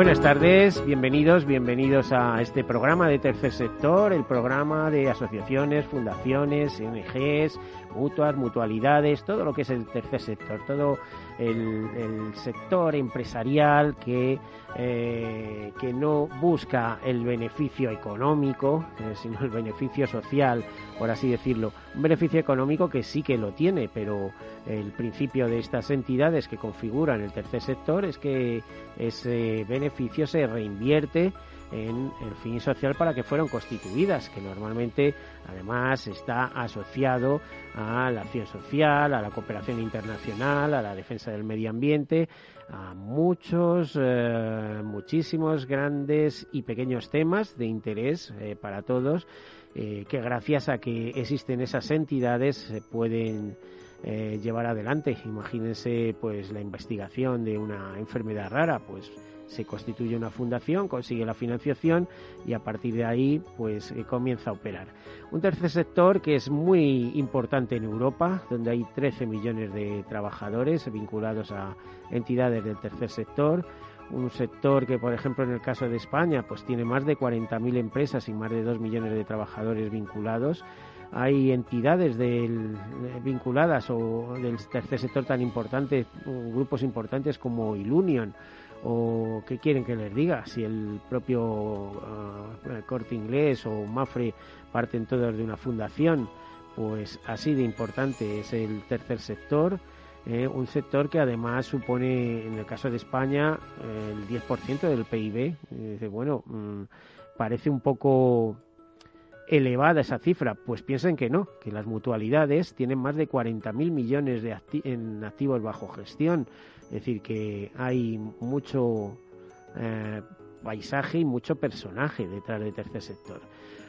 Buenas tardes, bienvenidos, bienvenidos a este programa de Tercer Sector, el programa de asociaciones, fundaciones, ONGs, mutuas, mutualidades, todo lo que es el tercer sector, todo el, sector empresarial que, eh, que no busca el beneficio económico, eh, sino el beneficio social, por así decirlo. Un beneficio económico que sí que lo tiene, pero el principio de estas entidades que configuran el tercer sector es que ese beneficio se reinvierte en el fin social para que fueron constituidas, que normalmente además está asociado a la acción social, a la cooperación internacional, a la defensa del medio ambiente, a muchos, eh, muchísimos grandes y pequeños temas de interés eh, para todos, eh, que gracias a que existen esas entidades se pueden llevar adelante. Imagínense pues la investigación de una enfermedad rara, pues se constituye una fundación, consigue la financiación y a partir de ahí pues eh, comienza a operar. Un tercer sector que es muy importante en Europa, donde hay 13 millones de trabajadores vinculados a entidades del tercer sector, un sector que, por ejemplo, en el caso de España, pues tiene más de 40.000 empresas y más de 2 millones de trabajadores vinculados. Hay entidades del, vinculadas o del tercer sector tan importantes, grupos importantes como Ilunion o qué quieren que les diga, si el propio ah, corte inglés o Mafre parten todos de una fundación, pues así de importante es el tercer sector, eh, un sector que además supone, en el caso de España, el 10% del PIB. dice, bueno, mm, parece un poco elevada esa cifra, pues piensen que no, que las mutualidades tienen más de 40.000 millones de en activos bajo gestión, es decir, que hay mucho eh, paisaje y mucho personaje detrás del tercer sector.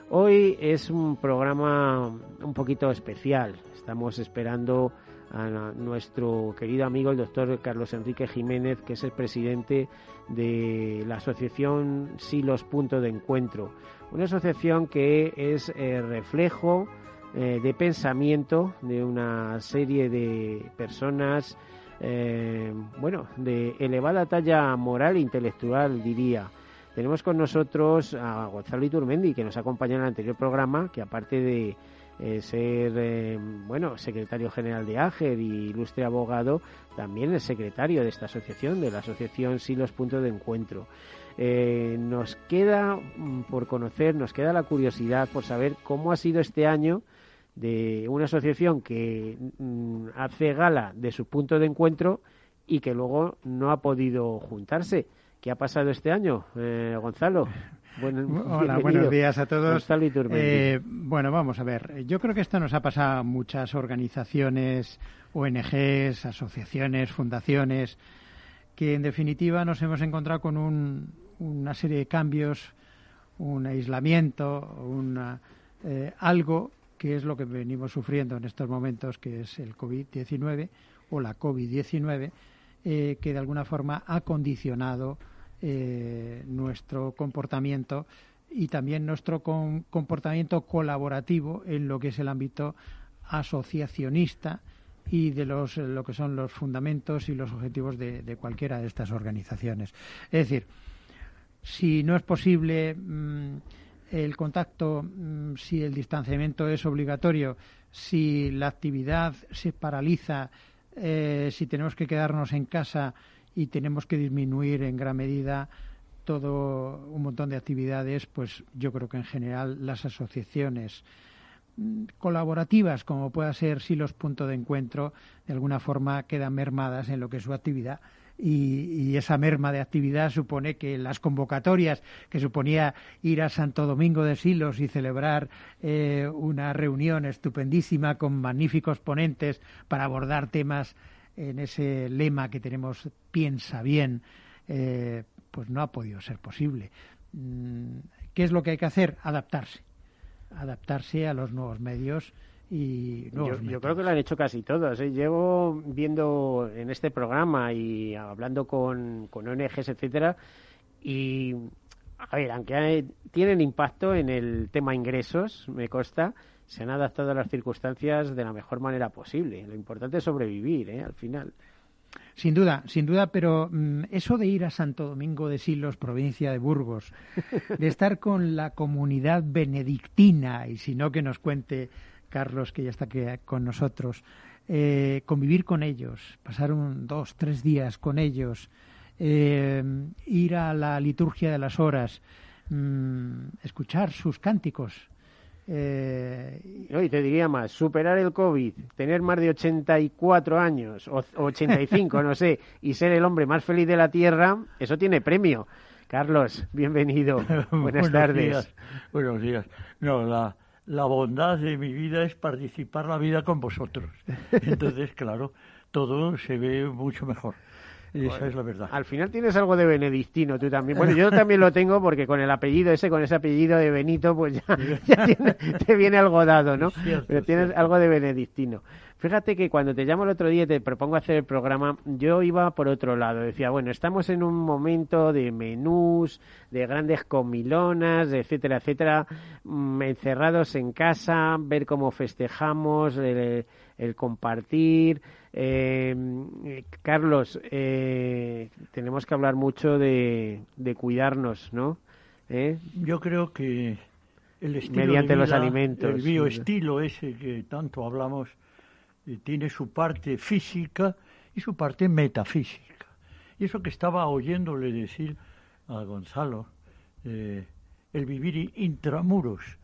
Hoy es un programa un poquito especial, estamos esperando a nuestro querido amigo el doctor Carlos Enrique Jiménez, que es el presidente de la asociación Silos Punto de Encuentro una asociación que es eh, reflejo eh, de pensamiento de una serie de personas, eh, bueno, de elevada talla moral e intelectual, diría. Tenemos con nosotros a Gonzalo Iturmendi, que nos acompañó en el anterior programa, que aparte de ser, bueno, secretario general de AGER y ilustre abogado, también es secretario de esta asociación, de la asociación Silos Punto de Encuentro. Eh, nos queda mm, por conocer, nos queda la curiosidad por saber cómo ha sido este año de una asociación que mm, hace gala de su punto de encuentro y que luego no ha podido juntarse. ¿Qué ha pasado este año, eh, Gonzalo? Hola, buenos días a todos. Eh, bueno, vamos a ver. Yo creo que esto nos ha pasado a muchas organizaciones, ONGs, asociaciones, fundaciones, que en definitiva nos hemos encontrado con un, una serie de cambios, un aislamiento, una, eh, algo que es lo que venimos sufriendo en estos momentos, que es el COVID-19 o la COVID-19, eh, que de alguna forma ha condicionado eh, nuestro comportamiento y también nuestro comportamiento colaborativo en lo que es el ámbito asociacionista y de los, lo que son los fundamentos y los objetivos de, de cualquiera de estas organizaciones. Es decir, si no es posible mm, el contacto, mm, si el distanciamiento es obligatorio, si la actividad se paraliza, eh, si tenemos que quedarnos en casa y tenemos que disminuir en gran medida todo un montón de actividades, pues yo creo que en general las asociaciones mm, colaborativas, como pueda ser Silos Punto de Encuentro, de alguna forma quedan mermadas en lo que es su actividad. Y, esa merma de actividad supone que las convocatorias que suponía ir a Santo Domingo de Silos y celebrar eh, una reunión estupendísima con magníficos ponentes para abordar temas en ese lema que tenemos piensa bien, eh, pues no ha podido ser posible. Mm, ¿Qué es lo que hay que hacer? Adaptarse. Adaptarse a los nuevos medios y yo, creo que lo han hecho casi todos. ¿eh? Llevo viendo en este programa y hablando con, con ONGs, etcétera, y a ver, aunque tienen impacto en el tema ingresos, me consta, se han adaptado a las circunstancias de la mejor manera posible. Lo importante es sobrevivir, ¿eh? al final. Sin duda, sin duda, pero mm, eso de ir a Santo Domingo de Silos, provincia de Burgos, de estar con la comunidad benedictina, y si no que nos cuente Carlos, que ya está aquí con nosotros, eh, convivir con ellos, pasar un, dos, tres días con ellos, eh, ir a la liturgia de las horas, mm, escuchar sus cánticos, eh, y te diría más, superar el COVID, tener más de 84 años o 85, no sé, y ser el hombre más feliz de la Tierra, eso tiene premio. Carlos, bienvenido. Buenas tardes. Buenos días. No, la, la bondad de mi vida es participar la vida con vosotros. Entonces, claro, todo se ve mucho mejor. Esa es la verdad. Al final tienes algo de benedictino tú también. Bueno, yo también lo tengo porque con el apellido ese, con ese apellido de Benito, pues ya, te viene algo dado, ¿no? Pero tienes algo de benedictino. Fíjate que cuando te llamo el otro día y te propongo hacer el programa, yo iba por otro lado. Decía, bueno, estamos en un momento de menús, de grandes comilonas, etcétera, etcétera, mm, encerrados en casa, ver cómo festejamos, el, compartir. Eh, Carlos, eh, tenemos que hablar mucho de, cuidarnos, ¿no? ¿Eh? Yo creo que el estilo mediante los alimentos, el bioestilo ese que tanto hablamos tiene su parte física y su parte metafísica. Y eso que estaba oyéndole decir a Gonzalo, eh, el vivir intramuros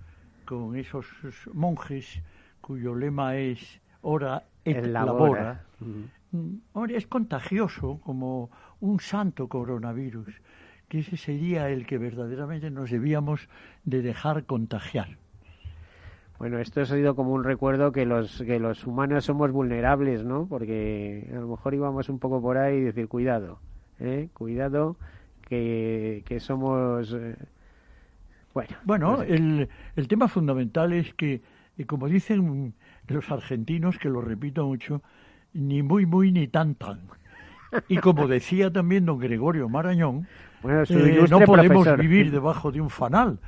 con esos monjes cuyo lema es ora et labora, mm, es contagioso como un santo coronavirus, que ese sería el que verdaderamente nos debíamos de dejar contagiar. Bueno, esto ha sido como un recuerdo que los, que los humanos somos vulnerables, ¿no? Porque a lo mejor íbamos un poco por ahí y decir, cuidado, ¿eh? Cuidado, que, que somos... Eh, bueno, bueno el, el tema fundamental es que, como dicen los argentinos, que lo repito mucho, ni muy, muy, ni tan, tan. Y como decía también don Gregorio Marañón, eh, no podemos vivir debajo de un fanal.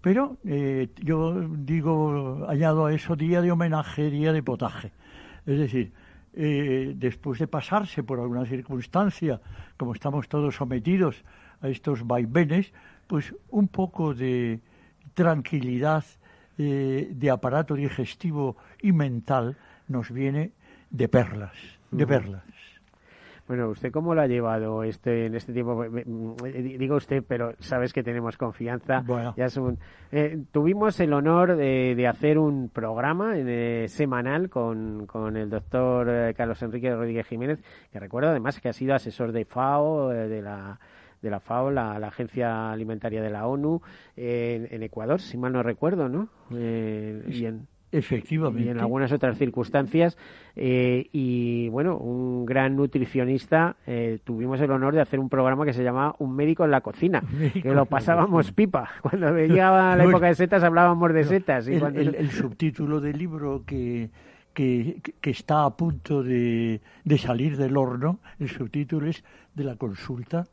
Pero eh, yo digo, añado a eso día de homenaje, día de potaje. Es decir, eh, después de pasarse por alguna circunstancia, como estamos todos sometidos a estos vaivenes, pues un poco de tranquilidad eh, de aparato digestivo y mental nos viene de perlas, de perlas. Bueno, ¿usted cómo lo ha llevado este en este tiempo? Mm, digo usted, pero sabes que tenemos confianza. Bueno. Ya eh, tuvimos el honor de, hacer un programa eh, semanal con, con, el doctor eh, Carlos Enrique Rodríguez Jiménez, que recuerdo además que ha sido asesor de FAO, de la de la FAO, la, Agencia Alimentaria de la ONU, en, Ecuador, si mal no recuerdo, ¿no? y en, Efectivamente. Y en algunas otras circunstancias. Eh, y bueno, un gran nutricionista. Eh, tuvimos el honor de hacer un programa que se llamaba Un médico en la cocina, que lo pasábamos pipa. Cuando llegaba la época de setas hablábamos de setas. Y el, subtítulo del libro que, que, que, está a punto de, de salir del horno, el subtítulo es de la consulta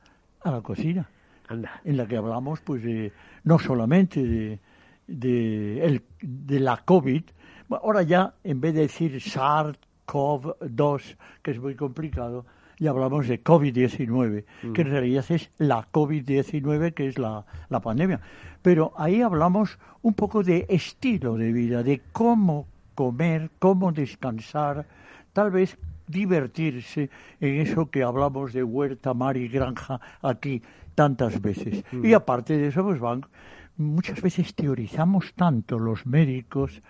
a la cocina. Anda. En la que hablamos, pues, de, no solamente de de, el, de la COVID, ahora ya en vez de decir SARS-CoV-2, que es muy complicado, ya hablamos de COVID-19, que en mm. realidad es la COVID-19, que es la, la pandemia. Pero ahí hablamos un poco de estilo de vida, de cómo comer, cómo descansar, tal vez divertirse en eso que hablamos de huerta, mar y granja aquí tantas veces. Mm. Y aparte de eso, pues van muchas veces teorizamos tanto los médicos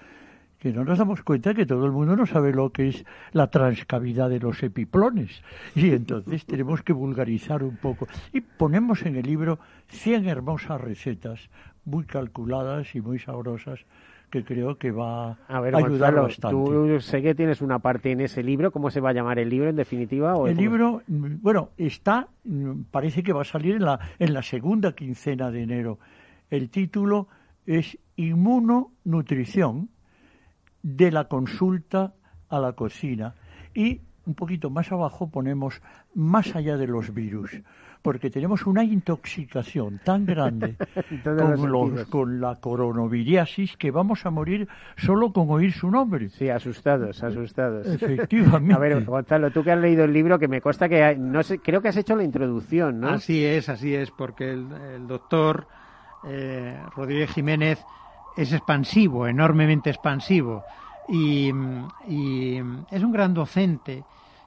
que no nos damos cuenta que todo el mundo no sabe lo que es la transcavidad de los epiplones. Y entonces tenemos que vulgarizar un poco. Y ponemos en el libro 100 hermosas recetas, muy calculadas y muy sabrosas, que creo que va a, ver, ayudar bastante. Tú sé que tienes una parte en ese libro. ¿Cómo se va a llamar el libro en definitiva? el libro, bueno, está, parece que va a salir en la, en la segunda quincena de enero. El título es Inmunonutrición de la consulta a la cocina. Y un poquito más abajo ponemos más allá de los virus, porque tenemos una intoxicación tan grande con, con, la coronavirus que vamos a morir solo con oír su nombre. Sí, asustados, asustados. Efectivamente. A ver, Gonzalo, tú que has leído el libro, que me consta que no sé, creo que has hecho la introducción, ¿no? Así es, así es, porque el, doctor eh, Rodríguez Jiménez es expansivo, enormemente expansivo. Y, es un gran docente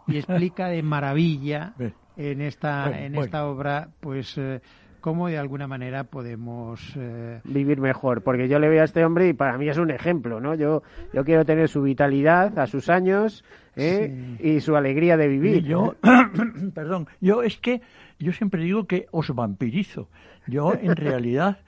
y explica de maravilla en esta, en esta obra, pues eh, cómo de alguna manera podemos eh, vivir mejor. Porque yo le veo a este hombre y para mí es un ejemplo, ¿no? Yo, yo quiero tener su vitalidad a sus años ¿eh? y su alegría de vivir. yo, perdón, yo es que yo siempre digo que os vampirizo. Yo en realidad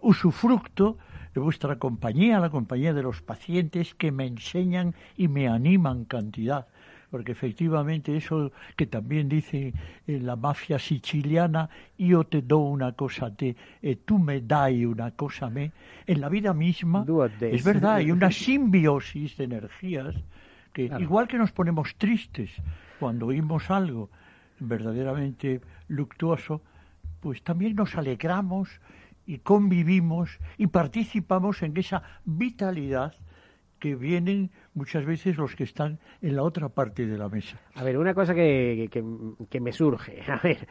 usufructo de vuestra compañía, la compañía de los pacientes que me enseñan y me animan cantidad. Porque efectivamente eso que también dice en la mafia siciliana, yo te doy una cosa te, eh, tú me dai una cosa me, en la vida misma es verdad, hay una simbiosis de energías que igual que nos ponemos tristes cuando oímos algo verdaderamente luctuoso, pues también nos alegramos y convivimos y participamos en esa vitalidad que vienen muchas veces los que están en la otra parte de la mesa. A ver, una cosa que, que, me surge, a ver,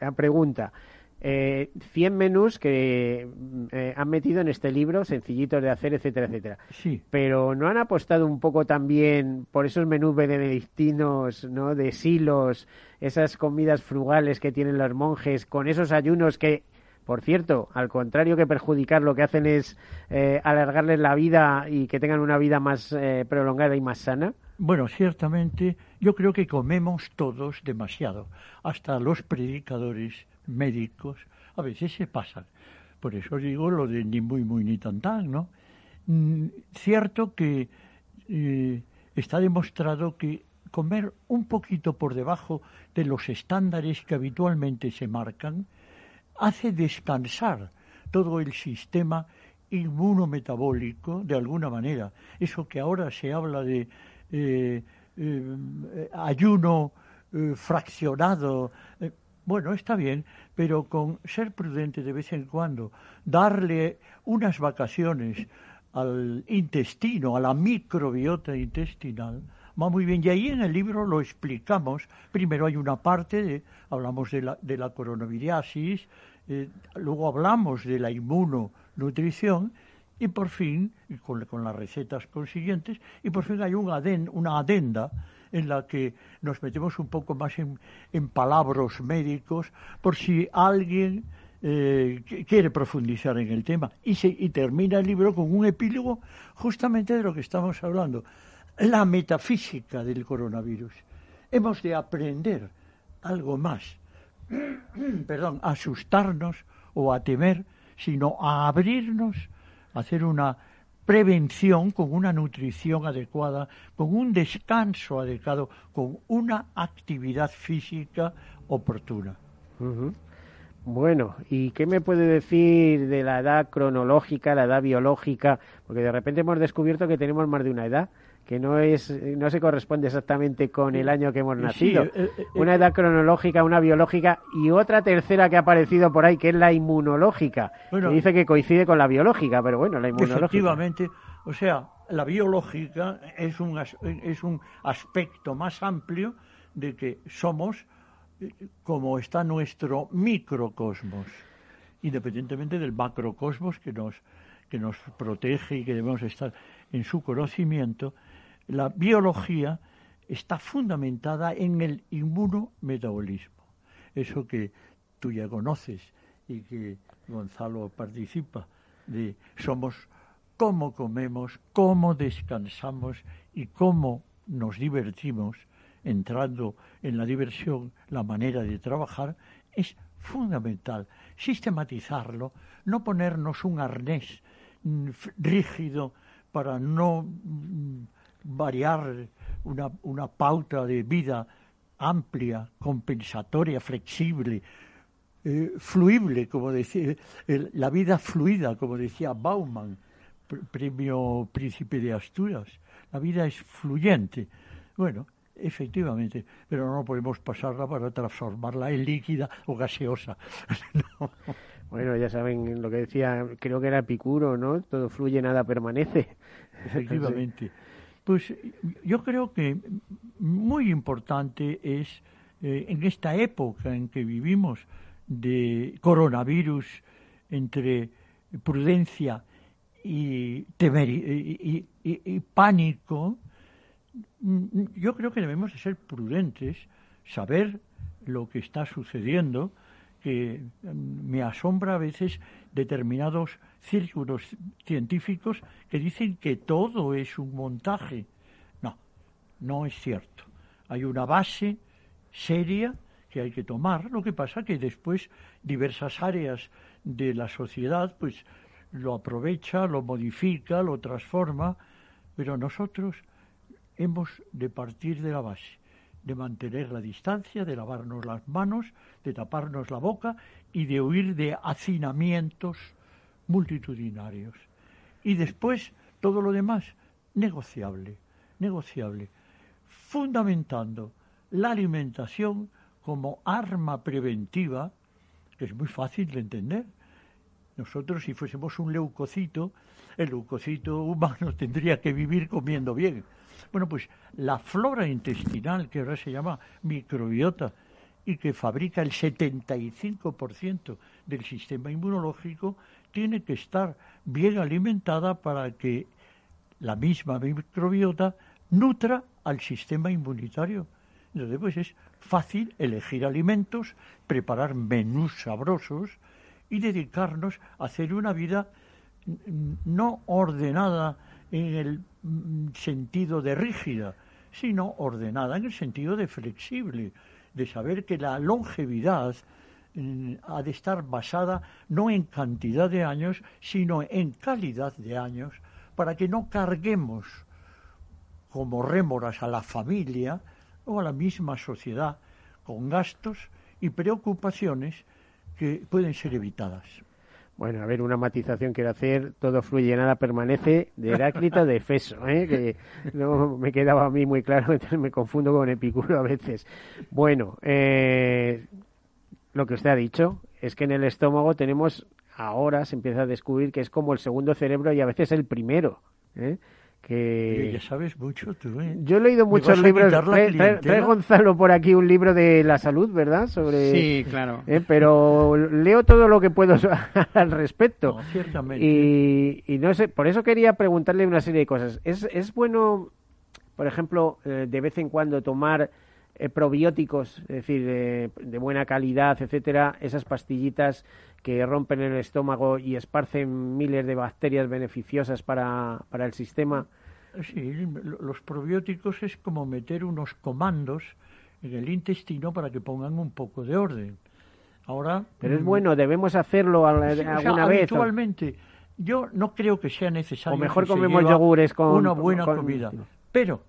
la pregunta. Eh, 100 menús que eh, han metido en este libro, sencillitos de hacer, etcétera, etcétera. Sí. Pero ¿no han apostado un poco también por esos menús benedictinos, ¿no? De silos, esas comidas frugales que tienen los monjes, con esos ayunos que por cierto, al contrario que perjudicar, lo que hacen es eh, alargarles la vida y que tengan una vida más eh, prolongada y más sana. Bueno, ciertamente yo creo que comemos todos demasiado. Hasta los predicadores médicos a veces se pasan. Por eso digo lo de ni muy muy ni tan tan, ¿no? Mm, cierto que eh, está demostrado que comer un poquito por debajo de los estándares que habitualmente se marcan hace descansar todo el sistema inmunometabólico de alguna manera. Eso que ahora se habla de eh, eh, ayuno eh, fraccionado, bueno, está bien, pero con ser prudente de vez en cuando, darle unas vacaciones al intestino, a la microbiota intestinal, va muy bien. Y ahí en el libro lo explicamos. Primero hay una parte, de, hablamos de la, de la coronaviriasis, eh, luego hablamos de la inmunonutrición y por fin, con, con las recetas consiguientes, y por fin hay un una adenda en la que nos metemos un poco más en, en palabras médicos por si alguien eh, quiere profundizar en el tema. Y, se, y termina el libro con un epílogo justamente de lo que estamos hablando, la metafísica del coronavirus. Hemos de aprender algo más perdón, asustarnos o a temer, sino a abrirnos, a hacer una prevención con una nutrición adecuada, con un descanso adecuado, con una actividad física oportuna. Bueno, ¿y qué me puede decir de la edad cronológica, la edad biológica? Porque de repente hemos descubierto que tenemos más de una edad que no es no se corresponde exactamente con el año que hemos nacido. Eh, eh, una edad cronológica, una biológica y otra tercera que ha aparecido por ahí que es la inmunológica. que dice que coincide con la biológica, pero bueno, la inmunológica. Efectivamente, o sea, la biológica es un es un aspecto más amplio de que somos eh, como está nuestro microcosmos, independientemente del macrocosmos que nos que nos protege y que debemos estar en su conocimiento, la biología está fundamentada en el inmunometabolismo. Eso que tú ya conoces y que Gonzalo participa, de somos cómo comemos, cómo descansamos y cómo nos divertimos, entrando en la diversión, la manera de trabajar, es fundamental. Sistematizarlo, no ponernos un arnés mm, rígido para no mm, variar una, una pauta de vida amplia, compensatoria, flexible, eh, fluible, como decía, la vida fluida, como decía Bauman, premio Príncipe de Asturias. La vida es fluyente. Bueno, efectivamente, pero no podemos pasarla para transformarla en líquida o gaseosa. Bueno, ya saben lo que decía, creo que era Epicuro, ¿no? Todo fluye, nada permanece. Efectivamente. Pues yo creo que muy importante es eh, en esta época en que vivimos de coronavirus entre prudencia y, y, pánico, yo creo que debemos de ser prudentes, saber lo que está sucediendo, que me asombra a veces determinados círculos científicos que dicen que todo es un montaje. No, no es cierto. Hay una base seria que hay que tomar. Lo que pasa que después diversas áreas de la sociedad pues lo aprovecha, lo modifica, lo transforma, pero nosotros hemos de partir de la base, de mantener la distancia, de lavarnos las manos, de taparnos la boca y de huir de hacinamientos multitudinarios. Y después todo lo demás negociable, negociable, fundamentando la alimentación como arma preventiva, que es muy fácil de entender. Nosotros, si fuésemos un leucocito, el leucocito humano tendría que vivir comiendo bien. Bueno, pues la flora intestinal, que ahora se llama microbiota, y que fabrica el 75% del sistema inmunológico, tiene que estar bien alimentada para que la misma microbiota nutra al sistema inmunitario. Entonces, pues es fácil elegir alimentos, preparar menús sabrosos y dedicarnos a hacer una vida no ordenada en el sentido de rígida, sino ordenada en el sentido de flexible, de saber que la longevidad mm, ha de estar basada no en cantidad de años, sino en calidad de años, para que no carguemos como rémoras a la familia o a la misma sociedad con gastos y preocupaciones que pueden ser evitadas. Bueno, a ver, una matización quiero hacer. Todo fluye, nada permanece, de Heráclito de Feso, ¿eh? que no me quedaba a mí muy claro, me confundo con Epicuro a veces. Bueno, eh, lo que usted ha dicho es que en el estómago tenemos, ahora se empieza a descubrir que es como el segundo cerebro y a veces el primero. ¿eh? Que ya sabes mucho tú ¿eh? yo he leído muchos libros trae, Gonzalo por aquí un libro de la salud verdad sobre sí claro ¿eh? pero leo todo lo que puedo al respecto ciertamente. Y, y, no sé por eso quería preguntarle una serie de cosas es, es bueno por ejemplo eh, de vez en cuando tomar probióticos es decir de buena calidad etcétera esas pastillitas que rompen el estómago y esparcen miles de bacterias beneficiosas para, para el sistema. Sí, los probióticos es como meter unos comandos en el intestino para que pongan un poco de orden. Ahora, pero es mm, bueno, debemos hacerlo alguna vez. Habitualmente, yo no creo que sea necesario. O mejor comemos yogures con una buena comida. Pero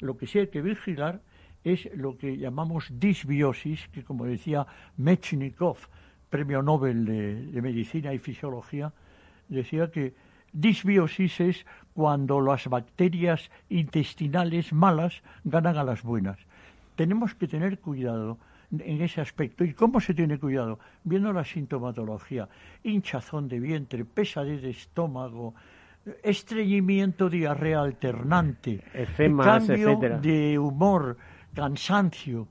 lo que sí hay que vigilar es lo que llamamos disbiosis, que como decía Mechnikov, premio Nobel de, Medicina y Fisiología, decía que disbiosis es cuando las bacterias intestinales malas ganan a las buenas. Tenemos que tener cuidado en ese aspecto. ¿Y cómo se tiene cuidado? Viendo la sintomatología, hinchazón de vientre, pesadez de estómago, estreñimiento, diarrea alternante, cambio de humor, cansancio,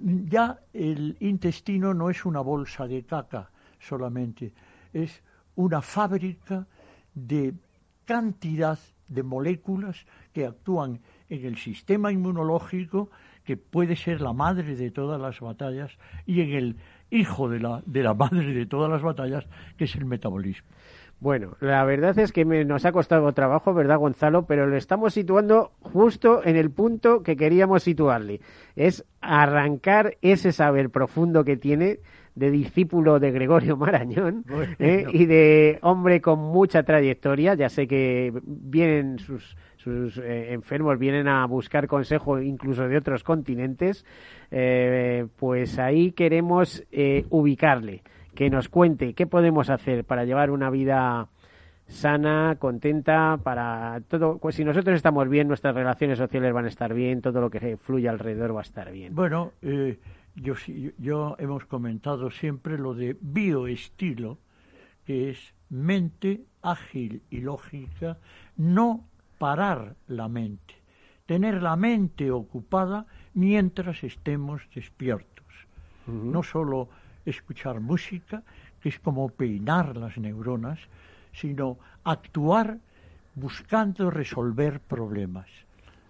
ya el intestino no es una bolsa de caca solamente, es una fábrica de cantidad de moléculas que actúan en el sistema inmunológico que puede ser la madre de todas las batallas, y en el hijo de la, de la madre de todas las batallas, que es el metabolismo. Bueno, la verdad es que nos ha costado trabajo, ¿verdad, Gonzalo? Pero lo estamos situando justo en el punto que queríamos situarle. Es arrancar ese saber profundo que tiene de discípulo de Gregorio Marañón ¿eh? y de hombre con mucha trayectoria. Ya sé que vienen sus, sus eh, enfermos, vienen a buscar consejo incluso de otros continentes. Eh, pues ahí queremos ubicarle que nos cuente qué podemos hacer para llevar una vida sana, contenta, para todo. Pues si nosotros estamos bien, nuestras relaciones sociales van a estar bien, todo lo que fluye alrededor va a estar bien. Bueno, eh, yo, yo hemos comentado siempre lo de bioestilo, que es mente ágil y lógica, no parar la mente, tener la mente ocupada mientras estemos despiertos. No solo escuchar música, que es como peinar las neuronas, sino actuar buscando resolver problemas.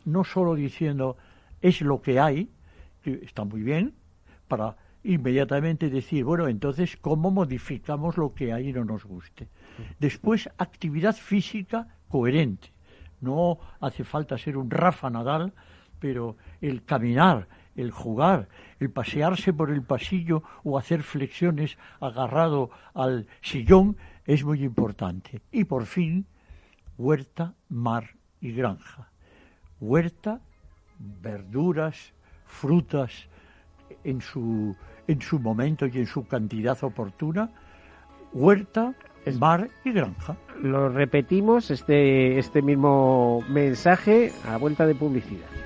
No solo diciendo es lo que hay, que está muy bien, para inmediatamente decir, bueno, entonces, ¿cómo modificamos lo que y no nos guste? Después, actividad física coherente. No hace falta ser un Rafa Nadal, pero el caminar, el jugar, el pasearse por el pasillo o hacer flexiones agarrado al sillón es muy importante. Y por fin, huerta, mar y granja. Huerta, verduras, frutas en su, en su momento y en su cantidad oportuna. Huerta, mar y granja. Lo repetimos, este, este mismo mensaje a vuelta de publicidad.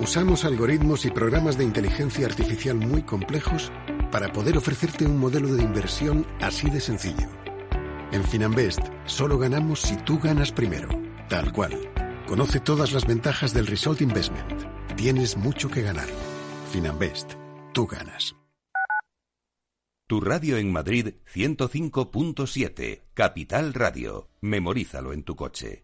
Usamos algoritmos y programas de inteligencia artificial muy complejos para poder ofrecerte un modelo de inversión así de sencillo. En Finanbest solo ganamos si tú ganas primero, tal cual. Conoce todas las ventajas del Result Investment. Tienes mucho que ganar. Finanbest, tú ganas. Tu radio en Madrid 105.7, Capital Radio. Memorízalo en tu coche.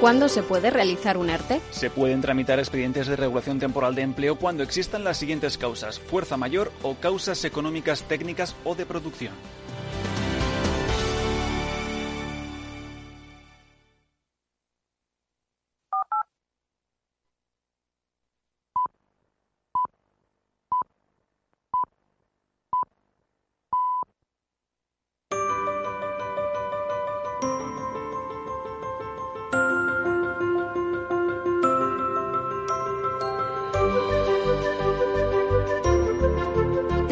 ¿Cuándo se puede realizar un ERTE? Se pueden tramitar expedientes de regulación temporal de empleo cuando existan las siguientes causas, fuerza mayor o causas económicas técnicas o de producción.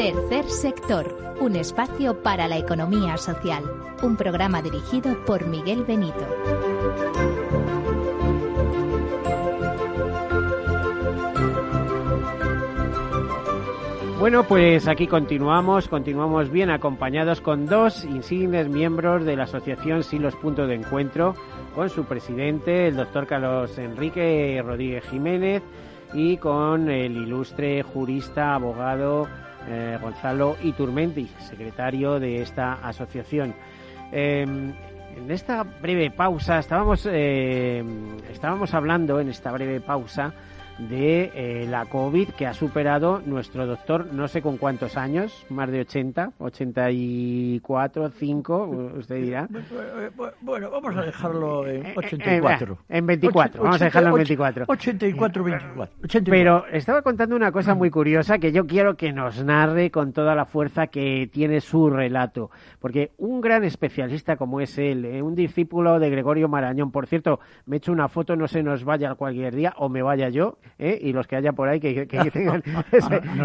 Tercer sector, un espacio para la economía social. Un programa dirigido por Miguel Benito. Bueno, pues aquí continuamos, continuamos bien acompañados con dos insignes miembros de la asociación Silos Punto de Encuentro, con su presidente, el doctor Carlos Enrique Rodríguez Jiménez, y con el ilustre jurista, abogado eh, Gonzalo Iturmendi, secretario de esta asociación. Em, en esta breve pausa estábamos, eh, estábamos hablando, en esta breve pausa, de eh, la COVID que ha superado nuestro doctor, no sé con cuántos años, más de 80, 84, 5, usted dirá. Bueno, vamos a dejarlo en 84. Eh, eh, en 24, vamos a dejarlo en 24. 84, 24. Pero estaba contando una cosa muy curiosa que yo quiero que nos narre con toda la fuerza que tiene su relato. Porque un gran especialista como es él, un discípulo de Gregorio Marañón, por cierto, me he hecho una foto, no se nos vaya cualquier día o me vaya yo, ¿eh? y los que haya por ahí que, tengan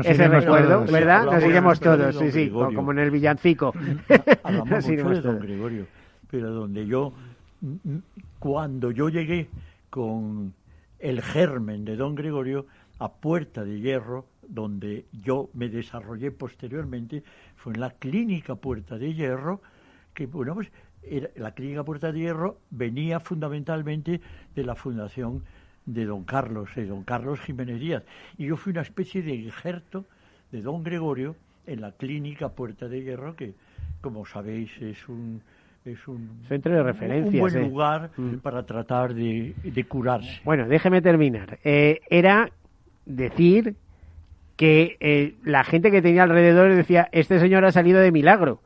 ese, recuerdo, ¿verdad? Nos iremos todos, sí, sí, como en el villancico. Hablamos mucho de don Gregorio, pero donde yo, cuando yo llegué con el germen de don Gregorio a Puerta de Hierro, donde yo me desarrollé posteriormente, fue en la clínica Puerta de Hierro, que bueno, pues la clínica Puerta de Hierro venía fundamentalmente de la Fundación de don Carlos, de don Carlos Jiménez Díaz. Y yo fui una especie de injerto de don Gregorio en la clínica Puerta de Hierro, que, como sabéis, es un, es un centro de referencia. Un buen lugar mm. para tratar de, curarse. Bueno, déjeme terminar. Eh, era decir que eh, la gente que tenía alrededor decía, este señor ha salido de milagro.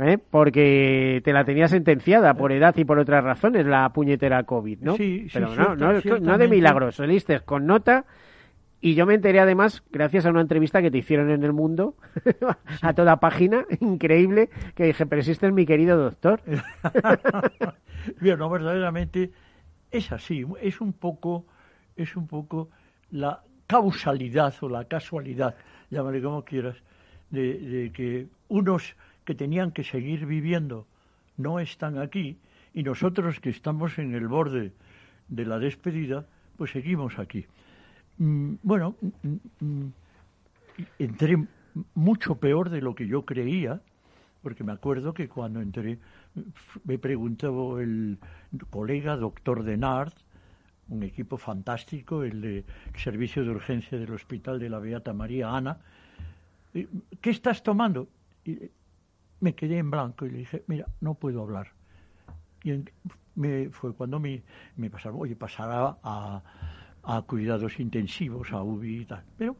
¿Eh? porque te la tenía sentenciada por edad y por otras razones la puñetera COVID, ¿no? Sí, Pero no, no, de milagros, saliste con nota y yo me enteré además, gracias a una entrevista que te hicieron en El Mundo, a toda página, increíble, que dije, pero si este es mi querido doctor. Bien, no, verdaderamente es así, es un poco, es un poco la causalidad o la casualidad, llámale como quieras, de que unos que tenían que seguir viviendo no están aquí y nosotros que estamos en el borde de la despedida, pues seguimos aquí. Mm, bueno, mm, mm, entré mucho peor de lo que yo creía, porque me acuerdo que cuando entré me preguntó el colega doctor Denard, un equipo fantástico, el de servicio de urgencia del Hospital de la Beata María Ana, ¿qué estás tomando? Me quedé en blanco y le dije, mira, no puedo hablar. Y me, fue cuando me, me pasaron, oye, pasará a, a cuidados intensivos, a UBI y tal. Pero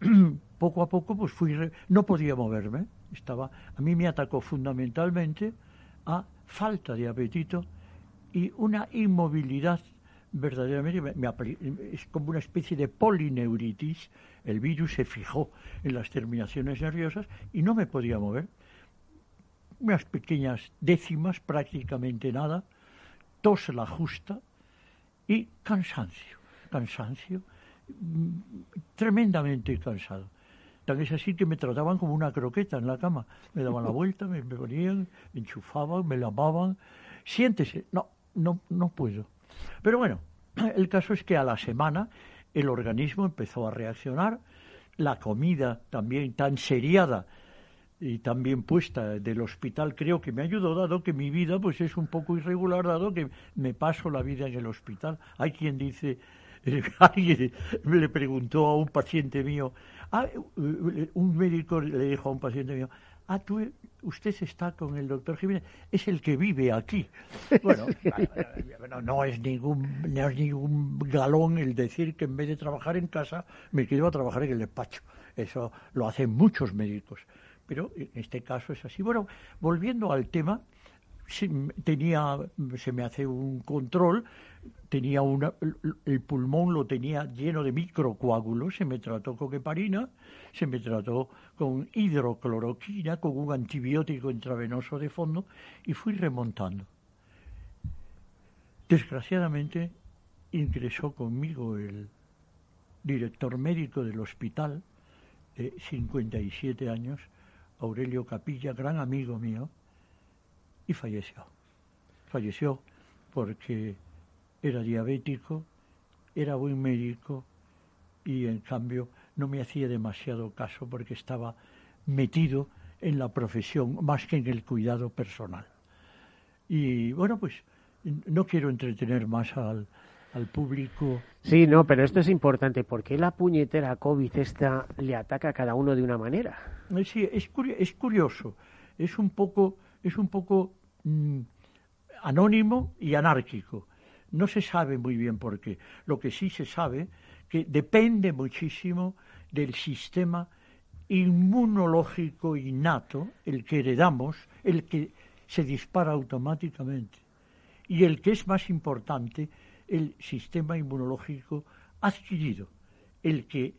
poco a poco pues fui, no podía moverme. Estaba, a mí me atacó fundamentalmente a falta de apetito y una inmovilidad verdaderamente es como una especie de polineuritis. El virus se fijó en las terminaciones nerviosas y no me podía mover unas pequeñas décimas, prácticamente nada, tos la justa y cansancio, cansancio, mm, tremendamente cansado. Tan es así que me trataban como una croqueta en la cama. Me daban la vuelta, me, ponían, me enchufaban, me lavaban. Siéntese. No, no, no puedo. Pero bueno, el caso es que a la semana el organismo empezó a reaccionar, la comida también tan seriada y también puesta del hospital creo que me ayudó dado que mi vida pues es un poco irregular dado que me paso la vida en el hospital. Hay quien dice alguien le preguntó a un paciente mío ah, un médico le dijo a un paciente mío ah tú usted está con el doctor Jiménez es el que vive aquí bueno no es ningún no es ningún galón el decir que en vez de trabajar en casa me quedo a trabajar en el despacho. Eso lo hacen muchos médicos pero en este caso es así. Bueno, volviendo al tema, se, tenía, se me hace un control, tenía una, el pulmón lo tenía lleno de microcoágulos, se me trató con heparina, se me trató con hidrocloroquina, con un antibiótico intravenoso de fondo y fui remontando. Desgraciadamente ingresó conmigo el director médico del hospital, de 57 años, Aurelio Capilla, gran amigo mío, y falleció. Falleció porque era diabético, era buen médico y en cambio no me hacía demasiado caso porque estaba metido en la profesión más que en el cuidado personal. Y bueno, pues no quiero entretener más al, al público. Sí, no, pero esto es importante. ¿Por qué la puñetera COVID esta le ataca a cada uno de una manera? Eh, sí, es, es curioso. Es un poco, es un poco mm, anónimo y anárquico. No se sabe muy bien por qué. Lo que sí se sabe que depende muchísimo del sistema inmunológico innato, el que heredamos, el que se dispara automáticamente. Y el que es más importante, el sistema inmunológico adquirido, el que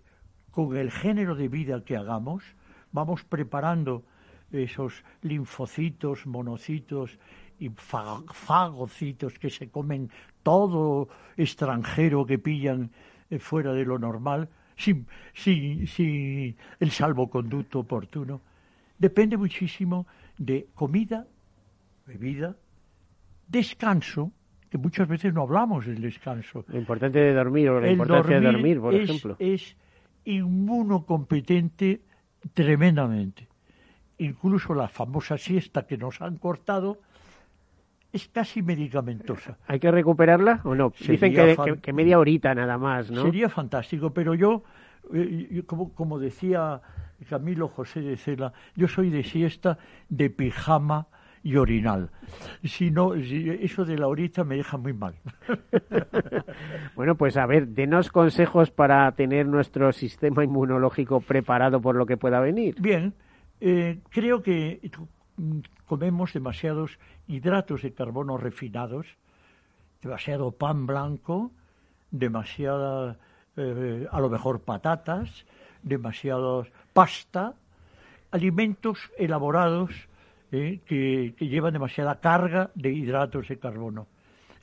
con el género de vida que hagamos vamos preparando esos linfocitos, monocitos y fagocitos que se comen todo extranjero que pillan eh, fuera de lo normal, sin, sin, sin el salvoconducto oportuno, depende muchísimo de comida, bebida, descanso, que muchas veces no hablamos del descanso. Lo importante de dormir o la importancia de dormir, por ejemplo. Es inmunocompetente tremendamente. Incluso la famosa siesta que nos han cortado es casi medicamentosa. ¿Hay que recuperarla o no? Dicen que, media horita nada más, ¿no? Sería fantástico, pero yo, eh, como, como decía Camilo José de Cela, yo soy de siesta, de pijama, y orinal. Si no, eso de la horita me deja muy mal. bueno, pues a ver, denos consejos para tener nuestro sistema inmunológico preparado por lo que pueda venir. Bien, eh, creo que comemos demasiados hidratos de carbono refinados, demasiado pan blanco, demasiada, eh, a lo mejor patatas, demasiados pasta, alimentos elaborados ¿eh? que, llevan demasiada carga de hidratos de carbono.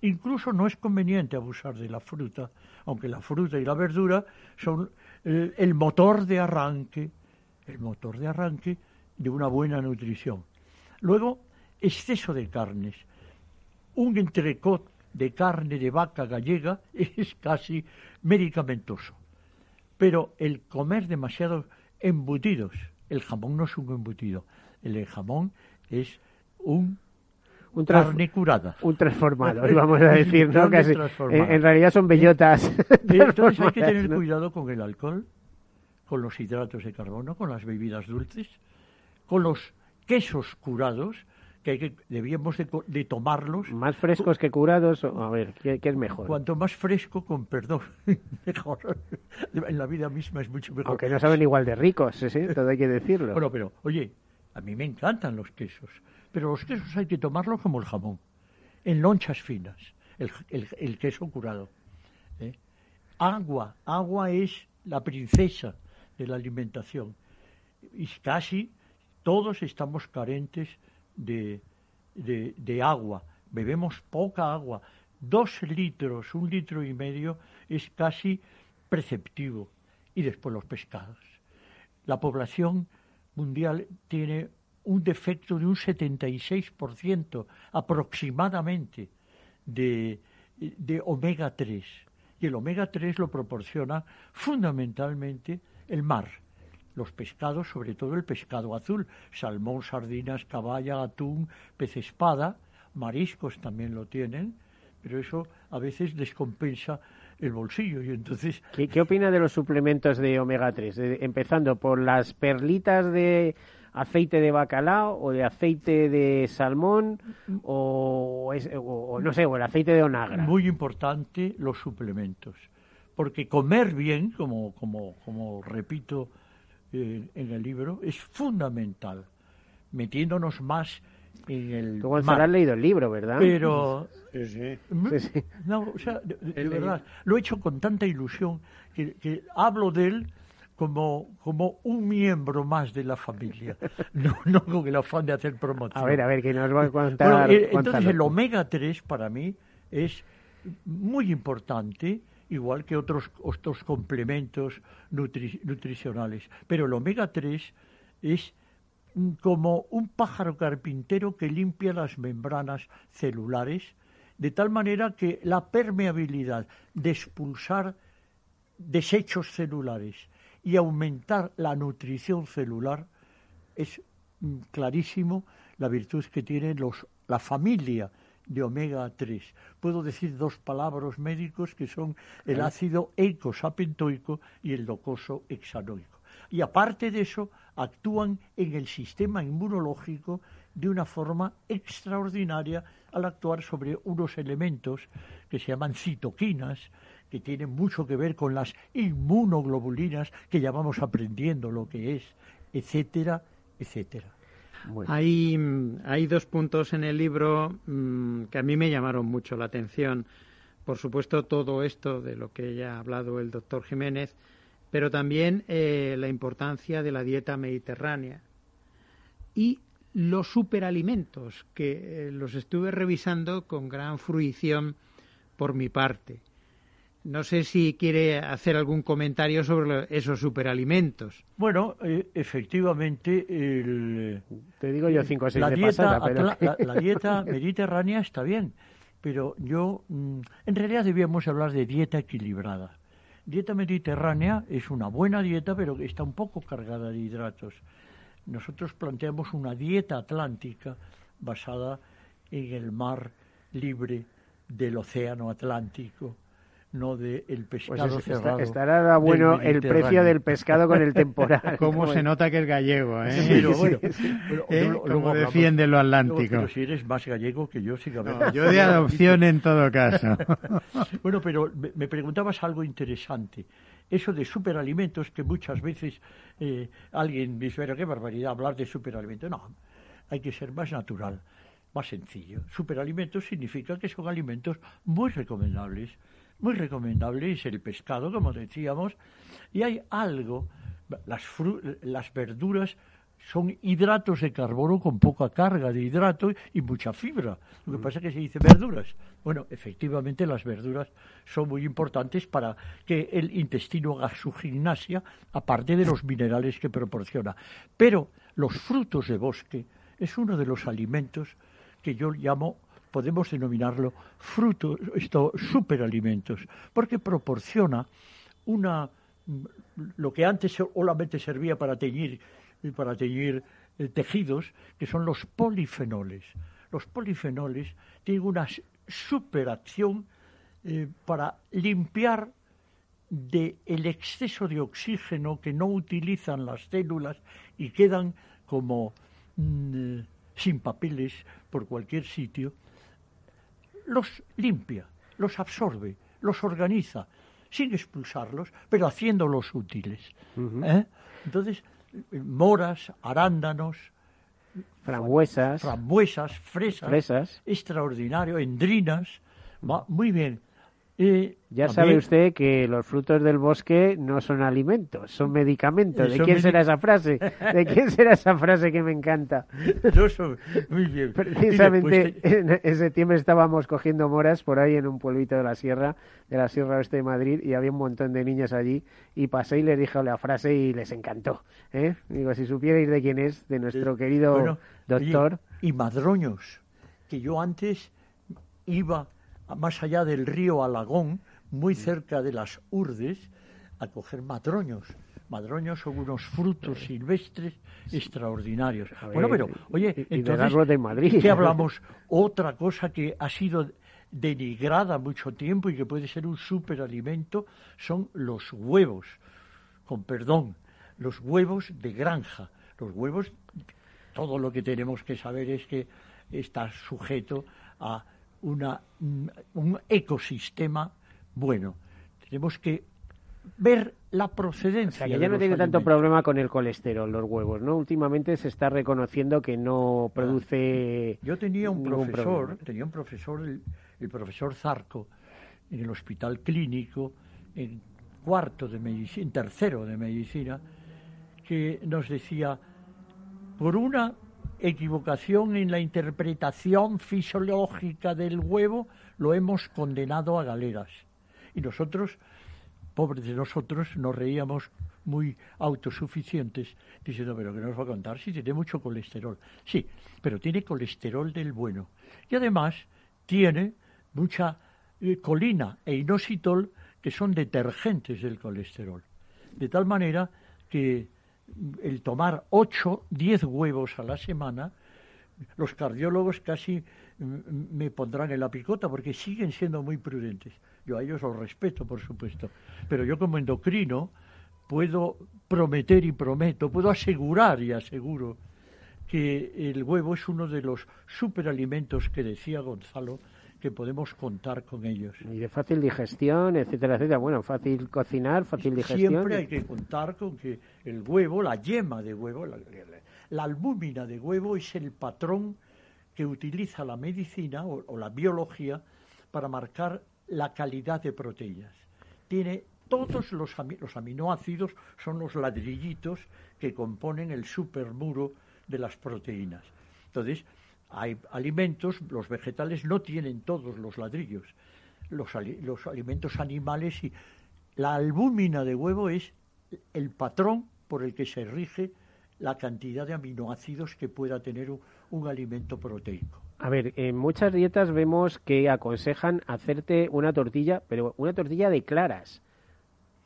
Incluso no es conveniente abusar de la fruta, aunque la fruta y la verdura son el, el motor de arranque, el motor de arranque de una buena nutrición. Luego, exceso de carnes. Un entrecot de carne de vaca gallega es casi medicamentoso. Pero el comer demasiados embutidos, el jamón no es un embutido, el jamón es un un carne curada. Un transformador, vamos a decir, ¿no? Casi. En, realidad son bellotas. Entonces hay que tener cuidado con el alcohol, con los hidratos de carbono, con las bebidas dulces, con los quesos curados, que, que debíamos de, tomarlos. ¿Más frescos que curados? A ver, ¿qué, es mejor? Cuanto más fresco, con perdón, mejor. En la vida misma es mucho mejor. Aunque no saben igual de ricos, ¿sí? todo hay que decirlo. Bueno, pero, oye, a mí me encantan los quesos, pero los quesos hay que tomarlos como el jamón, en lonchas finas, el, queso curado. ¿eh? Agua, agua es la princesa de la alimentación. Y casi todos estamos carentes de, de, agua, bebemos poca agua. Dos litros, un litro y medio es casi preceptivo. Y después los pescados. La población mundial tiene un defecto de un 76% aproximadamente de, de omega 3. Y el omega 3 lo proporciona fundamentalmente el mar. Los pescados, sobre todo el pescado azul, salmón, sardinas, caballa, atún, pez espada, mariscos también lo tienen, pero eso a veces descompensa el bolsillo y entonces... ¿Qué, opina de los suplementos de omega 3? empezando por las perlitas de aceite de bacalao o de aceite de salmón o, no sé, o el aceite de onagra. Muy importante los suplementos, porque comer bien, como, como, como repito eh, en el libro, es fundamental, metiéndonos más en el Tú, Gonzalo, has leído el libro, ¿verdad? Pero... No, o sea, de, verdad, lo he hecho con tanta ilusión que, hablo de él como, como un miembro más de la familia, no, no con el afán de hacer promoción. A ver, a ver, que nos va a contar. Eh, entonces, el omega 3 para mí es muy importante igual que otros, otros complementos nutricionales. Pero el omega 3 es como un pájaro carpintero que limpia las membranas celulares, de tal manera que la permeabilidad de expulsar desechos celulares y aumentar la nutrición celular es mm, clarísimo la virtud que tiene los, la familia de omega 3. Puedo decir dos palabras médicos que son el ácido eicosapentoico y el docoso hexanoico. Y aparte de eso, actúan en el sistema inmunológico de una forma extraordinaria al actuar sobre unos elementos que se llaman citoquinas, que tienen mucho que ver con las inmunoglobulinas que ya vamos aprendiendo lo que es, etcétera, etcétera. Hay, hay dos puntos en el libro mm, que a mí me llamaron mucho la atención. Por supuesto, todo esto de lo que ya ha hablado el doctor Jiménez, pero también eh, la importancia de la dieta mediterránea y los superalimentos, que eh, los estuve revisando con gran fruición por mi parte. No sé si quiere hacer algún comentario sobre esos superalimentos. Bueno, eh, efectivamente, el, te digo yo cinco o seis la, de dieta, pero... la, dieta mediterránea está bien, pero yo, mm, en realidad debíamos hablar de dieta equilibrada. Dieta mediterránea es una buena dieta, pero está un poco cargada de hidratos. Nosotros planteamos una dieta atlántica basada en el mar libre del océano Atlántico no de el pues pescado cerrado. estará bueno el precio del pescado con el temporal. ¿Cómo se nota que es gallego, eh? ¿Eh? Como defiende lo atlántico. pero si eres más gallego que yo, sí que Yo de adopción en todo caso. bueno, pero me preguntabas algo interesante. Eso de superalimentos que muchas veces eh, alguien dice, pero qué barbaridad hablar de superalimentos. No, hay que ser más natural, más sencillo. Superalimentos significa que son alimentos muy recomendables muy recomendable es el pescado, como decíamos, y hay algo, las, las verduras son hidratos de carbono con poca carga de hidrato y mucha fibra. Lo que mm. pasa es que se dice verduras. Bueno, efectivamente las verduras son muy importantes para que el intestino haga su gimnasia, aparte de los minerales que proporciona. Pero los frutos de bosque es uno de los alimentos que yo llamo podemos denominarlo frutos, esto, superalimentos, porque proporciona una lo que antes solamente servía para teñir, para teñir eh, tejidos, que son los polifenoles. Los polifenoles tienen una superacción eh, para limpiar del el exceso de oxígeno que no utilizan las células y quedan como mm, sin papeles por cualquier sitio los limpia, los absorbe, los organiza, sin expulsarlos, pero haciéndolos útiles. ¿eh? Entonces, moras, arándanos, frambuesas, frambuesas fresas, fresas, extraordinario, endrinas, va muy bien ya sabe usted que los frutos del bosque no son alimentos, son medicamentos. ¿De quién será esa frase? ¿De quién será esa frase que me encanta? muy bien. Precisamente pues en, septiembre estábamos cogiendo moras por ahí en un pueblito de la sierra, de la Sierra Oeste de Madrid, y había un montón de niños allí, y pasé y les dije la frase y les encantó. ¿eh? Digo, si supierais de quién es, de nuestro querido doctor. y madroños, que yo antes iba más allá del río Alagón, muy mm. cerca de las Urdes, a coger madroños. Madroños son unos frutos silvestres extraordinarios. bueno, pero, oye, entonces, de Madrid. ¿qué hablamos? Otra cosa que ha sido denigrada mucho tiempo y que puede ser un superalimento son los huevos. Con perdón, los huevos de granja. Los huevos, todo lo que tenemos que saber es que está sujeto a una, un ecosistema bueno. Tenemos que ver la procedencia. que ya no tiene tanto problema con el colesterol, los huevos, ¿no? Últimamente se está reconociendo que no produce. Yo tenía un profesor, tenía un profesor, el, profesor Zarco, en el hospital clínico, en cuarto de medicina, en tercero de medicina, que nos decía, por una equivocación en la interpretación fisiológica del huevo, lo hemos condenado a galeras. Y nosotros, pobres de nosotros, nos reíamos muy autosuficientes, diciendo, pero ¿qué nos va a contar si tiene mucho colesterol? Sí, pero tiene colesterol del bueno. Y además tiene mucha eh, colina e inositol, que son detergentes del colesterol. De tal manera que el tomar 8, 10 huevos a la semana, los cardiólogos casi me pondrán en la picota porque siguen siendo muy prudentes. Yo a ellos los respeto, por supuesto. Pero yo como endocrino puedo prometer y prometo, puedo asegurar y aseguro que el huevo es uno de los superalimentos que decía Gonzalo que podemos contar con ellos. Y de fácil digestión, etcétera, etcétera. Bueno, fácil cocinar, fácil digestión. Siempre hay que contar con que el huevo, la yema de huevo, la, la albúmina de huevo es el patrón que utiliza la medicina o, la biología para marcar la calidad de proteínas. Tiene todos los, los, aminoácidos, son los ladrillitos que componen el supermuro de las proteínas. Entonces, hay alimentos, los vegetales no tienen todos los ladrillos. Los, los alimentos animales y la albúmina de huevo es el patrón por el que se rige la cantidad de aminoácidos que pueda tener un, alimento proteico. A ver, en muchas dietas vemos que aconsejan hacerte una tortilla, pero una tortilla de claras.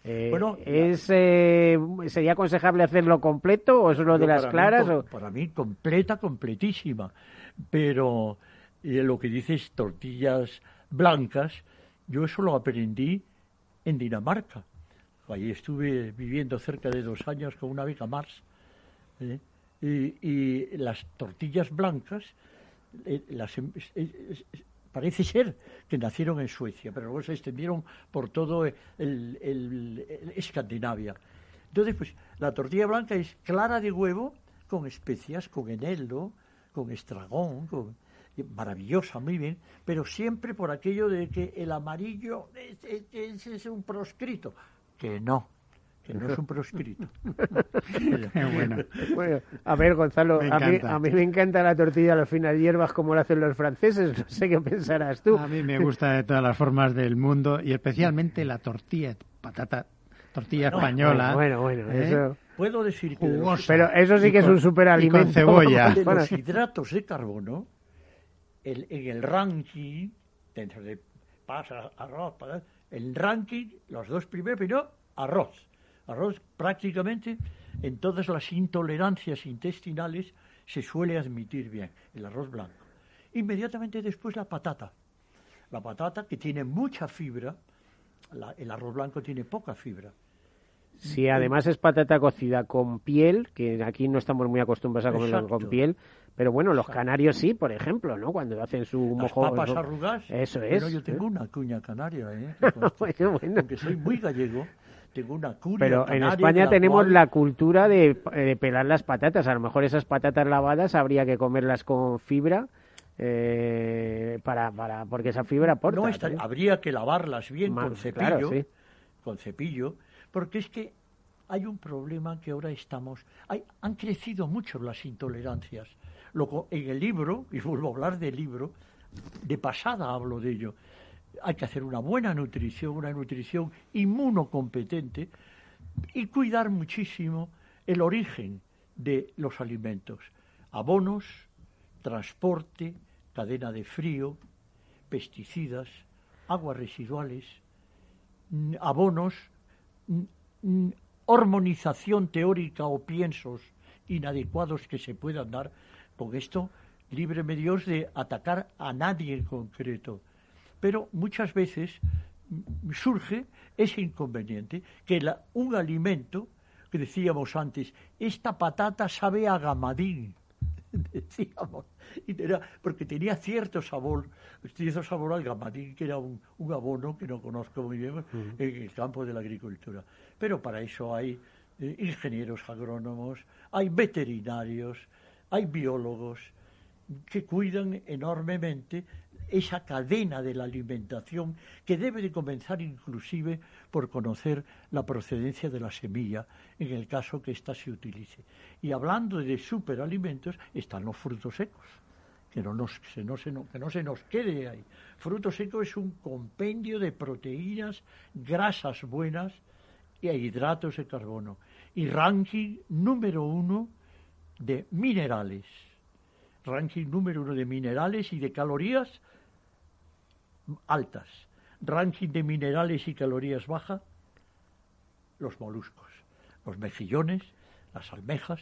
Eh, bueno, es, eh, ¿Sería aconsejable hacerlo completo o solo de las claras? o... Para mí, completa, completísima. Pero eh, lo que dices, tortillas blancas, yo eso lo aprendí en Dinamarca. Ahí estuve viviendo cerca de dos años con una beca Mars ¿eh? Y, las tortillas blancas, eh, em, parece ser que nacieron en Suecia, pero luego se extendieron por todo el, Escandinavia. Entonces, pues la tortilla blanca es clara de huevo con especias, con eneldo, con estragón, maravillosa, muy bien, pero siempre por aquello de que el amarillo es un proscrito, que no, que no es un proscrito. bueno. a ver, Gonzalo, a mí, a mí, me encanta la tortilla a las finas hierbas como lo hacen los franceses, no sé qué pensarás tú. A mí me gusta de todas las formas del mundo y especialmente la tortilla, patata, tortilla española. Bueno, bueno, ¿eh? eso... Puedo decir que... Pero eso sí que es un superalimento. con cebolla. De los hidratos de carbono, el, en el ranking, dentro de pasa, arroz, el ranking, los dos primeros, pero arroz Arroz prácticamente en todas las intolerancias intestinales se suele admitir bien, el arroz blanco. Inmediatamente después la patata. La patata que tiene mucha fibra, el arroz blanco tiene poca fibra. Si además es patata cocida con piel, que aquí no estamos muy acostumbrados a comerlo con piel, pero bueno, los canarios sí, por ejemplo, ¿no? Cuando hacen su mojo... papas arrugas. Eso es. Bueno, yo tengo una cuña canaria, ¿eh? bueno, soy muy gallego. Pero en España tenemos la cultura de, pelar las patatas. A lo mejor esas patatas lavadas habría que comerlas con fibra. Eh, para, para, porque esa fibra aporta. No, habría que lavarlas bien con cepillo, con cepillo, porque es que hay un problema que ahora estamos. Hay, han crecido mucho las intolerancias. Luego, en el libro, y vuelvo a hablar del libro, de pasada hablo de ello hay que hacer una buena nutrición, una nutrición inmunocompetente y cuidar muchísimo el origen de los alimentos. Abonos, transporte, cadena de frío, pesticidas, aguas residuales, abonos, hormonización teórica o piensos inadecuados que se puedan dar. Con esto, líbreme Dios de atacar a nadie en concreto pero muchas veces surge ese inconveniente, que un alimento, que decíamos antes, esta patata sabe a gamadín, decíamos, porque tenía cierto sabor, cierto sabor al gamadín, que era un, abono que no conozco muy bien en el campo de la agricultura. Pero para eso hay eh, ingenieros agrónomos, hay veterinarios, hay biólogos que cuidan enormemente esa cadena de la alimentación que debe de comenzar inclusive por conocer la procedencia de la semilla en el caso que ésta se utilice. Y hablando de superalimentos están los frutos secos. que no, nos, se, no se, que no se nos quede ahí. Fruto seco es un compendio de proteínas, grasas buenas y hidratos de carbono. Y ranking número uno de minerales. Ranking número uno de minerales y de calorías altas. Ranking de minerales y calorías bajas, los moluscos, los mejillones, las almejas,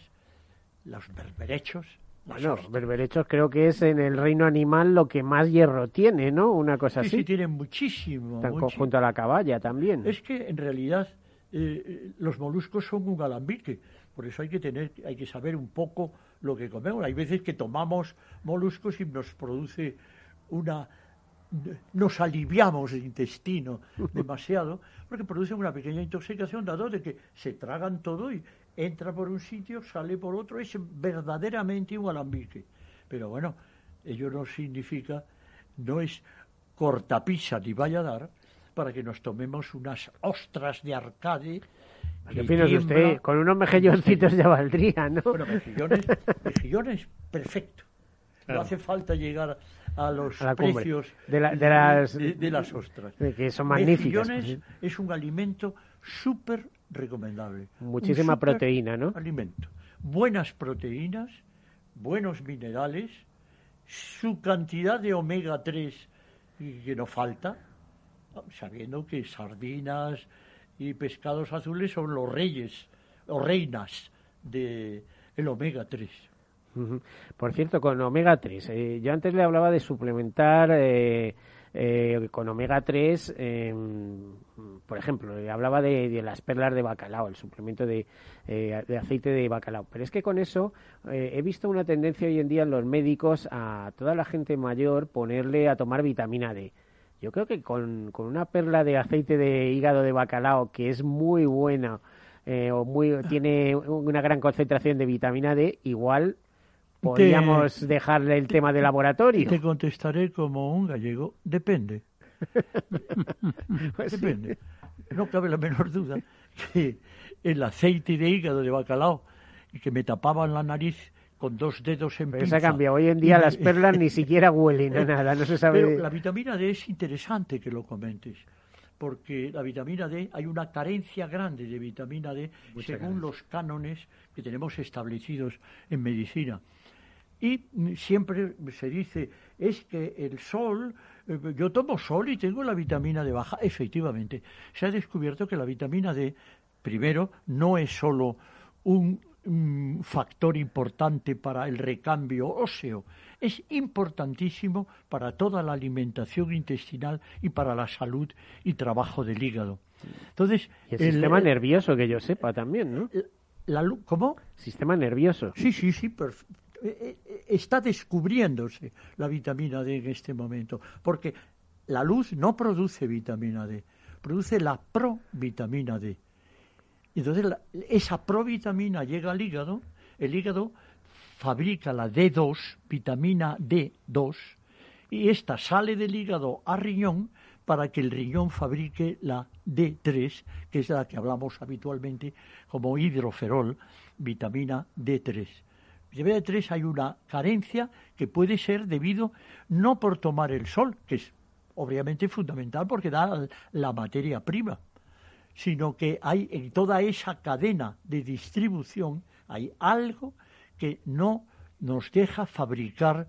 los berberechos, bueno, berberechos creo que es en el reino animal lo que más hierro tiene, ¿no? Una cosa así. Sí, tienen muchísimo. Están junto a la caballa también. Es que en realidad eh, eh, los moluscos son un alambique, por eso hay que tener, hay que saber un poco lo que comemos. Hay veces que tomamos moluscos y nos produce una nos aliviamos el intestino demasiado porque produce una pequeña intoxicación dado de que se tragan todo y entra por un sitio, sale por otro, es verdaderamente un alambique. Pero bueno, ello no significa, no es cortapisa ni vaya a dar para que nos tomemos unas ostras de arcade. ¿Qué opina usted? Con unos mejilloncitos ya valdría, ¿no? Bueno, mejillones, mejillones, perfecto. No hace falta llegar a los precios de, las, de, las ostras. Que son magníficas. Es un alimento súper recomendable. Muchísima proteína, ¿no? Alimento. Buenas proteínas, buenos minerales, su cantidad de omega 3 que no falta, sabiendo que sardinas y pescados azules son los reyes o reinas del el omega 3. Por cierto, con omega 3, eh, yo antes le hablaba de suplementar eh, eh, con omega 3, em, por ejemplo, hablaba de, las perlas de bacalao, el suplemento de, eh, de, aceite de bacalao. Pero es que con eso eh, he visto una tendencia hoy en día en los médicos a toda la gente mayor ponerle a tomar vitamina D. Yo creo que con, con una perla de aceite de hígado de bacalao, que es muy buena, o muy, tiene una gran concentración de vitamina D, igual podríamos dejarle el tema de laboratorio. Te contestaré como un gallego, depende. Pues depende. No cabe la menor duda que el aceite de hígado de bacalao y que me tapaban la nariz con dos dedos en Pero pinza. Se ha cambiado. Hoy en día las perlas ni siquiera huelen a nada, no se sabe. Pero la vitamina D es interesante que lo comentes, porque la vitamina D, hay una carencia grande de vitamina D según los cánones que tenemos establecidos en medicina. Y siempre se dice, es que el sol, eh, yo tomo sol y tengo la vitamina D baja. Efectivamente, se ha descubierto que la vitamina D, primero, no es solo un factor importante para el recambio óseo, es importantísimo para toda la alimentación intestinal y para la salud y trabajo del hígado. Entonces, y el, sistema nervioso, que yo sepa también, ¿no? La, ¿Cómo? Sistema nervioso. Sí, sí, sí, eh, está descubriéndose la vitamina D en este momento, porque la luz no produce vitamina D, produce la provitamina D. Entonces esa provitamina llega al hígado, el hígado fabrica la D2, vitamina D2, y esta sale del hígado a riñón para que el riñón fabrique la D3, que es la que hablamos habitualmente como hidroferol, vitamina D3 de 3 hay una carencia que puede ser debido no por tomar el sol, que es obviamente fundamental porque da la materia prima, sino que hay en toda esa cadena de distribución hay algo que no nos deja fabricar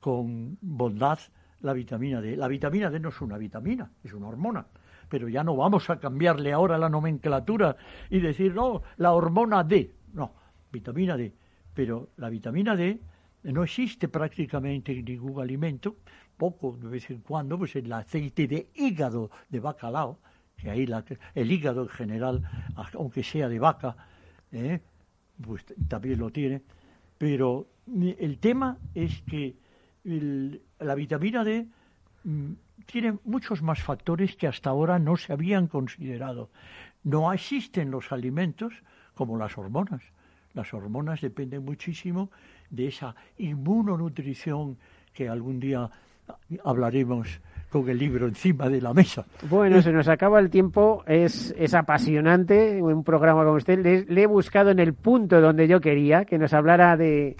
con bondad la vitamina D. La vitamina D no es una vitamina, es una hormona. Pero ya no vamos a cambiarle ahora la nomenclatura y decir, no, la hormona D. No, vitamina D pero la vitamina D no existe prácticamente en ningún alimento, poco de vez en cuando, pues el aceite de hígado de bacalao, que ahí el hígado en general, aunque sea de vaca, ¿eh? pues también lo tiene, pero el tema es que la vitamina D mm, tiene muchos más factores que hasta ahora no se habían considerado. No existen los alimentos como las hormonas. Las hormonas dependen muchísimo de esa inmunonutrición que algún día hablaremos con el libro encima de la mesa. Bueno, se nos acaba el tiempo, es, es apasionante un programa como usted. Le, he buscado en el punto donde yo quería, que nos hablara de,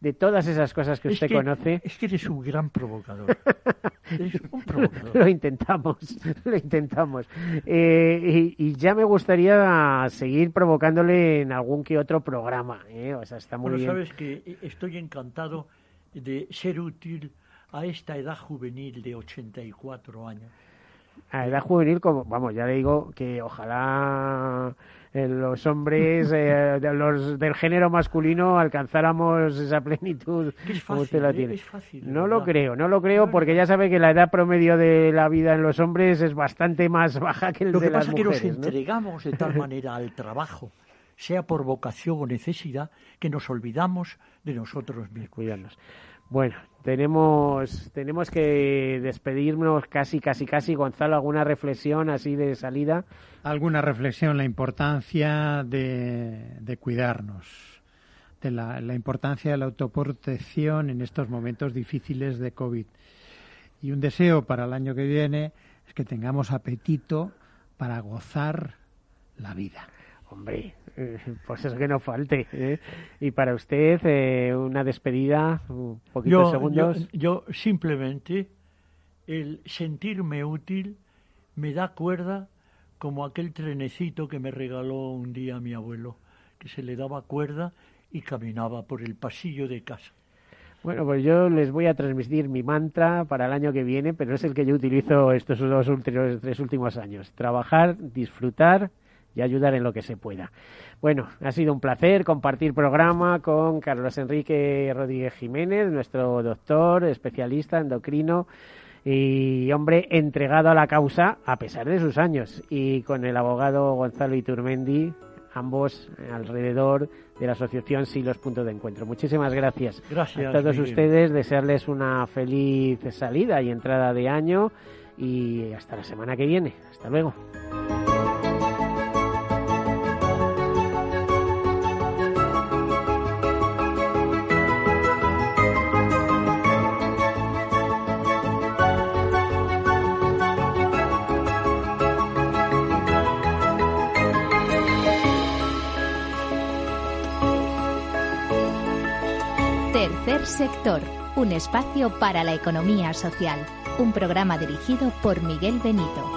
de todas esas cosas que usted conoce. Es que eres un gran provocador. eres un provocador. lo intentamos, lo intentamos. Eh, y, ya me gustaría seguir provocándole en algún que otro programa. ¿eh? O sea, está muy bueno, bien. sabes que estoy encantado de ser útil a esta edad juvenil de 84 años. A edad juvenil, como, vamos, ya le digo que ojalá eh, los hombres eh, los del género masculino alcanzáramos esa plenitud es fácil, usted la tiene. no lo creo, no lo creo porque ya sabe que la edad promedio de la vida en los hombres es bastante más baja que el lo de las mujeres. Lo que pasa es que nos entregamos de tal manera al trabajo, sea por vocación o necesidad, que nos olvidamos de nosotros mismos. Cuidarnos. Bueno, tenemos, tenemos que despedirnos casi, casi, casi. Gonzalo, ¿alguna reflexión así de salida? Alguna reflexión, la importancia de, de cuidarnos, de la, la, importancia de la autoprotección en estos momentos difíciles de COVID. Y un deseo para el año que viene es que tengamos apetito para gozar la vida. Hombre, eh, pues eso que no falte. ¿eh? Y para usted, eh, una despedida, un poquito de segundos. Yo, yo, simplemente, el sentirme útil me da cuerda como aquel trenecito que me regaló un día mi abuelo, que se le daba cuerda y caminaba por el pasillo de casa. Bueno, pues yo les voy a transmitir mi mantra para el año que viene, pero es el que yo utilizo estos dos últimos, tres últimos años. Trabajar, disfrutar y ayudar en lo que se pueda. Bueno, ha sido un placer compartir programa con Carlos Enrique Rodríguez Jiménez, nuestro doctor, especialista endocrino y hombre entregado a la causa a pesar de sus años y con el abogado Gonzalo Iturmendi ambos alrededor de la asociación Silos Punto de Encuentro. Muchísimas gracias, gracias a todos ustedes, desearles una feliz salida y entrada de año y hasta la semana que viene. Hasta luego. Sector, un espacio para la economía social. Un programa dirigido por Miguel Benito.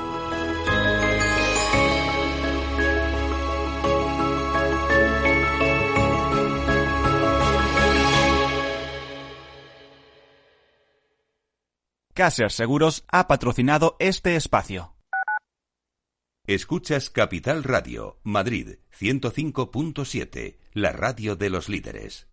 Caser Seguros ha patrocinado este espacio. Escuchas Capital Radio, Madrid 105.7, la radio de los líderes.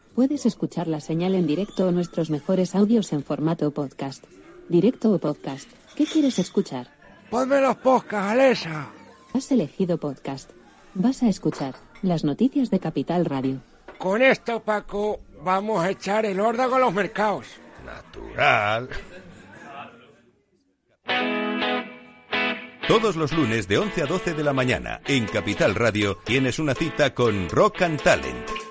Puedes escuchar la señal en directo o nuestros mejores audios en formato podcast. Directo o podcast. ¿Qué quieres escuchar? Ponme los podcasts, Alexa. Has elegido podcast. Vas a escuchar las noticias de Capital Radio. Con esto, Paco, vamos a echar el órdago a los mercados. Natural. Todos los lunes de 11 a 12 de la mañana en Capital Radio tienes una cita con Rock and Talent